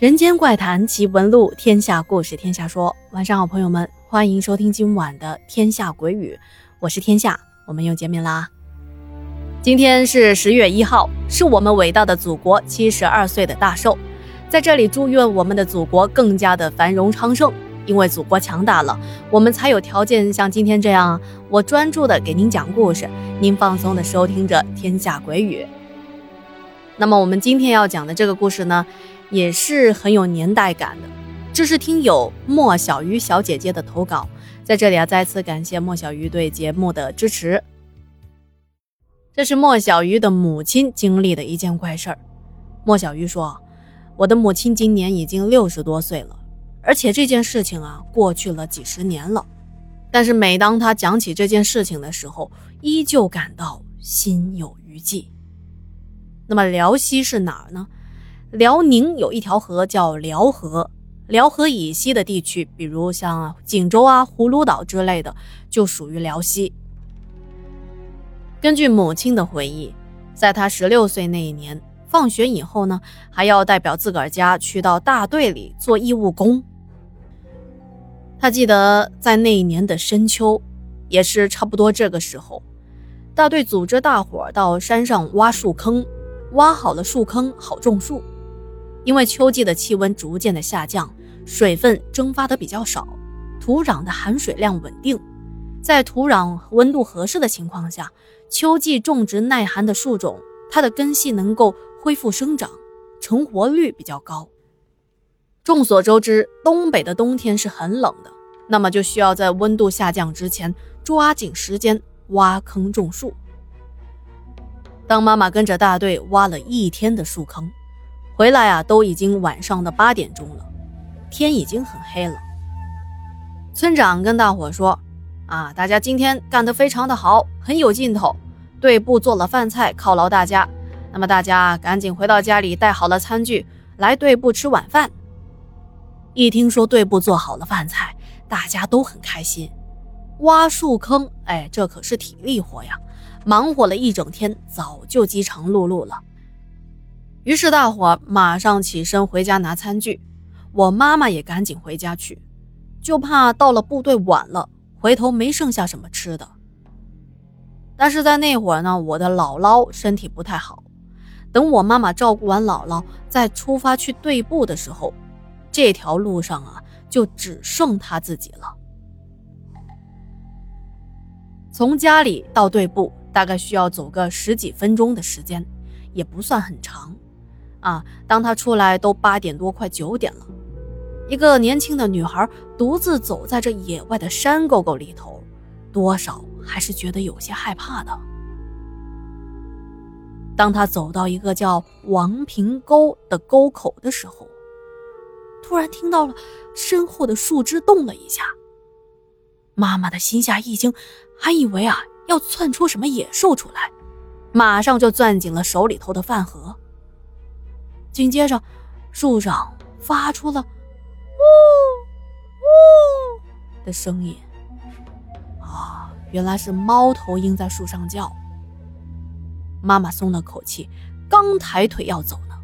人间怪谈奇闻录，天下故事天下说。晚上好，朋友们，欢迎收听今晚的《天下鬼语》，我是天下，我们又见面啦。今天是十月一号，是我们伟大的祖国七十二岁的大寿，在这里祝愿我们的祖国更加的繁荣昌盛。因为祖国强大了，我们才有条件像今天这样，我专注的给您讲故事，您放松的收听着《天下鬼语》。那么我们今天要讲的这个故事呢，也是很有年代感的。这是听友莫小鱼小姐姐的投稿，在这里啊，再次感谢莫小鱼对节目的支持。这是莫小鱼的母亲经历的一件怪事儿。莫小鱼说：“我的母亲今年已经六十多岁了，而且这件事情啊，过去了几十年了。但是每当她讲起这件事情的时候，依旧感到心有余悸。”那么辽西是哪儿呢？辽宁有一条河叫辽河，辽河以西的地区，比如像锦州啊、葫芦岛之类的，就属于辽西。根据母亲的回忆，在她十六岁那一年，放学以后呢，还要代表自个儿家去到大队里做义务工。他记得在那一年的深秋，也是差不多这个时候，大队组织大伙到山上挖树坑。挖好了树坑，好种树。因为秋季的气温逐渐的下降，水分蒸发的比较少，土壤的含水量稳定。在土壤温度合适的情况下，秋季种植耐寒的树种，它的根系能够恢复生长，成活率比较高。众所周知，东北的冬天是很冷的，那么就需要在温度下降之前，抓紧时间挖坑种树。当妈妈跟着大队挖了一天的树坑，回来啊，都已经晚上的八点钟了，天已经很黑了。村长跟大伙说：“啊，大家今天干得非常的好，很有劲头。队部做了饭菜犒劳大家，那么大家赶紧回到家里带好了餐具，来队部吃晚饭。”一听说队部做好了饭菜，大家都很开心。挖树坑，哎，这可是体力活呀。忙活了一整天，早就饥肠辘辘了。于是大伙马上起身回家拿餐具，我妈妈也赶紧回家去，就怕到了部队晚了，回头没剩下什么吃的。但是在那会儿呢，我的姥姥身体不太好，等我妈妈照顾完姥姥，再出发去队部的时候，这条路上啊，就只剩她自己了。从家里到队部。大概需要走个十几分钟的时间，也不算很长，啊！当他出来都八点多，快九点了，一个年轻的女孩独自走在这野外的山沟沟里头，多少还是觉得有些害怕的。当他走到一个叫王平沟的沟口的时候，突然听到了身后的树枝动了一下，妈妈的心下一惊，还以为啊。要窜出什么野兽出来，马上就攥紧了手里头的饭盒。紧接着，树上发出了“呜呜”的声音。啊，原来是猫头鹰在树上叫。妈妈松了口气，刚抬腿要走呢，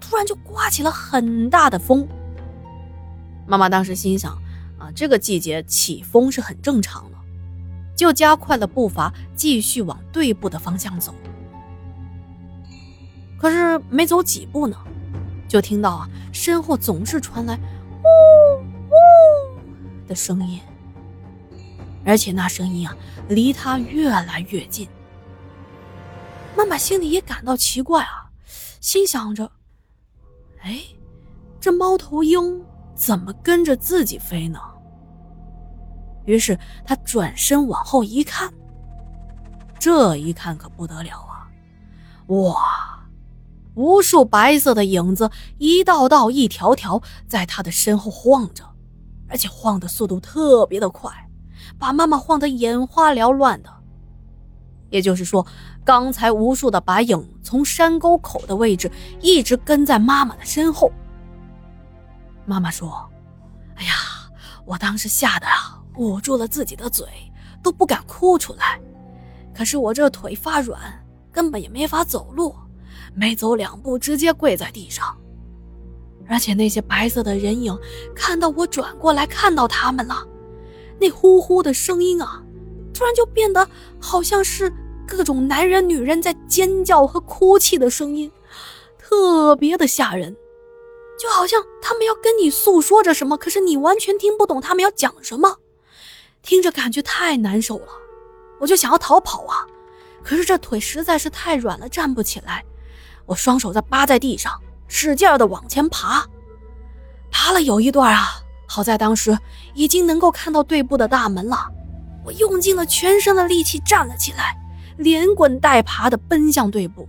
突然就刮起了很大的风。妈妈当时心想：啊，这个季节起风是很正常的。就加快了步伐，继续往队部的方向走。可是没走几步呢，就听到啊，身后总是传来“呜呜”的声音，而且那声音啊，离他越来越近。妈妈心里也感到奇怪啊，心想着：“哎，这猫头鹰怎么跟着自己飞呢？”于是他转身往后一看，这一看可不得了啊！哇，无数白色的影子一道道、一条条在他的身后晃着，而且晃的速度特别的快，把妈妈晃得眼花缭乱的。也就是说，刚才无数的白影从山沟口的位置一直跟在妈妈的身后。妈妈说：“哎呀，我当时吓得啊！”捂住了自己的嘴，都不敢哭出来。可是我这腿发软，根本也没法走路，没走两步直接跪在地上。而且那些白色的人影看到我转过来，看到他们了，那呼呼的声音啊，突然就变得好像是各种男人、女人在尖叫和哭泣的声音，特别的吓人，就好像他们要跟你诉说着什么，可是你完全听不懂他们要讲什么，听着感觉太难受了，我就想要逃跑啊，可是这腿实在是太软了，站不起来，我双手在扒在地上。使劲的往前爬，爬了有一段啊，好在当时已经能够看到队部的大门了。我用尽了全身的力气站了起来，连滚带爬的奔向队部。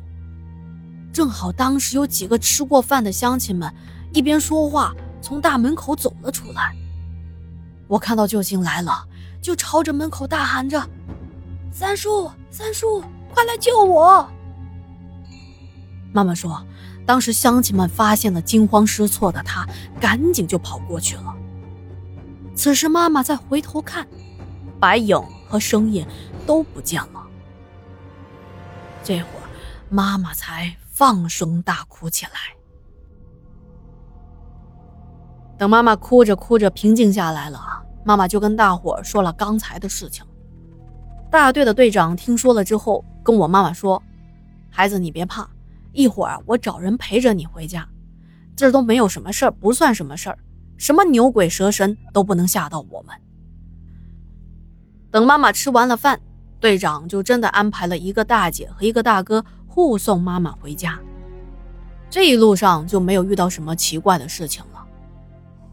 正好当时有几个吃过饭的乡亲们一边说话，从大门口走了出来。我看到救星来了，就朝着门口大喊着：“三叔，三叔，快来救我！”妈妈说。当时乡亲们发现了惊慌失措的他，赶紧就跑过去了。此时妈妈再回头看，白影和声音都不见了。这会儿妈妈才放声大哭起来。等妈妈哭着哭着平静下来了，妈妈就跟大伙说了刚才的事情。大队的队长听说了之后，跟我妈妈说：“孩子，你别怕。”一会儿我找人陪着你回家，这都没有什么事儿，不算什么事儿，什么牛鬼蛇神都不能吓到我们。等妈妈吃完了饭，队长就真的安排了一个大姐和一个大哥护送妈妈回家。这一路上就没有遇到什么奇怪的事情。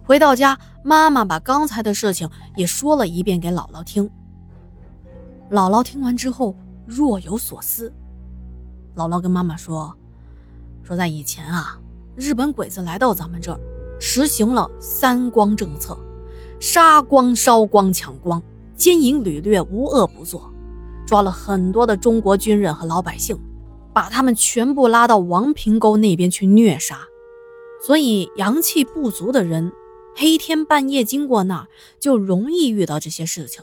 回到家，妈妈把刚才的事情也说了一遍给姥姥听。姥姥听完之后若有所思，姥姥跟妈妈说。说在以前啊，日本鬼子来到咱们这儿，实行了三光政策，杀光、烧光、抢光，奸淫掳掠，无恶不作，抓了很多的中国军人和老百姓，把他们全部拉到王平沟那边去虐杀。所以阳气不足的人，黑天半夜经过那儿，就容易遇到这些事情。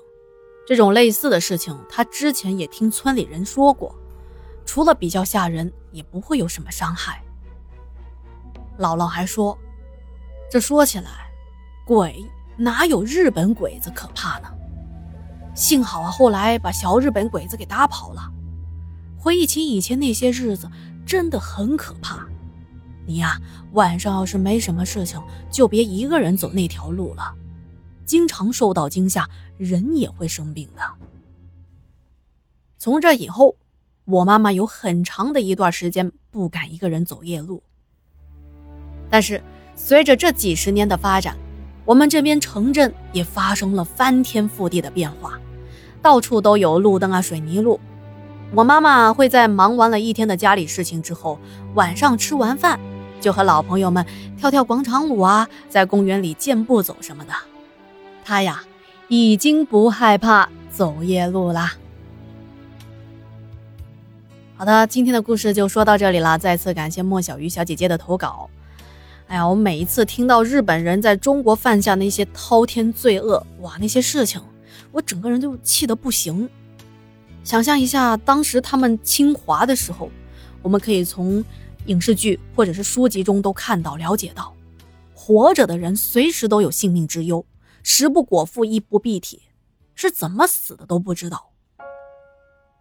这种类似的事情，他之前也听村里人说过。除了比较吓人，也不会有什么伤害。姥姥还说：“这说起来，鬼哪有日本鬼子可怕呢？幸好啊，后来把小日本鬼子给打跑了。回忆起以前那些日子，真的很可怕。你呀，晚上要是没什么事情，就别一个人走那条路了，经常受到惊吓，人也会生病的。从这以后。”我妈妈有很长的一段时间不敢一个人走夜路，但是随着这几十年的发展，我们这边城镇也发生了翻天覆地的变化，到处都有路灯啊、水泥路。我妈妈会在忙完了一天的家里事情之后，晚上吃完饭就和老朋友们跳跳广场舞啊，在公园里健步走什么的。他呀，已经不害怕走夜路啦。好的，今天的故事就说到这里了。再次感谢莫小鱼小姐姐的投稿。哎呀，我每一次听到日本人在中国犯下那些滔天罪恶，哇，那些事情，我整个人就气得不行。想象一下，当时他们侵华的时候，我们可以从影视剧或者是书籍中都看到、了解到，活着的人随时都有性命之忧，食不果腹，衣不蔽体，是怎么死的都不知道。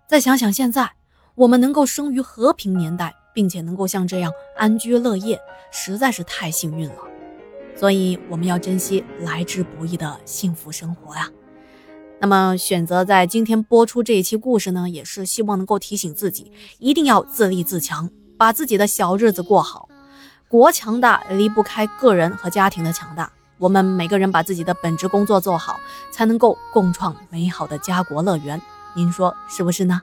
再想想现在。我们能够生于和平年代，并且能够像这样安居乐业，实在是太幸运了。所以我们要珍惜来之不易的幸福生活呀。那么选择在今天播出这一期故事呢，也是希望能够提醒自己，一定要自立自强，把自己的小日子过好。国强大离不开个人和家庭的强大，我们每个人把自己的本职工作做好，才能够共创美好的家国乐园。您说是不是呢？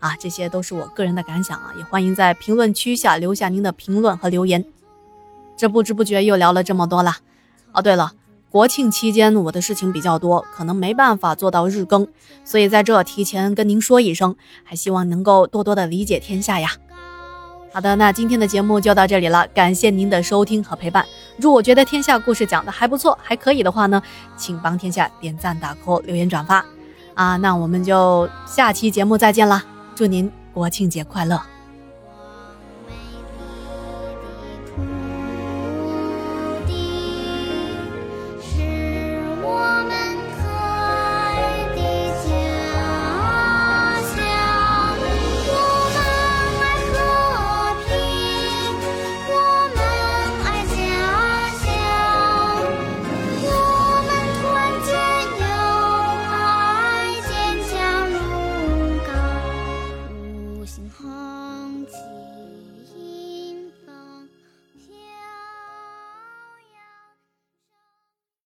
啊，这些都是我个人的感想啊，也欢迎在评论区下留下您的评论和留言。这不知不觉又聊了这么多了。哦，对了，国庆期间我的事情比较多，可能没办法做到日更，所以在这提前跟您说一声，还希望能够多多的理解天下呀。好的，那今天的节目就到这里了，感谢您的收听和陪伴。如果觉得天下故事讲的还不错，还可以的话呢，请帮天下点赞、打 call、留言、转发。啊，那我们就下期节目再见了。祝您国庆节快乐！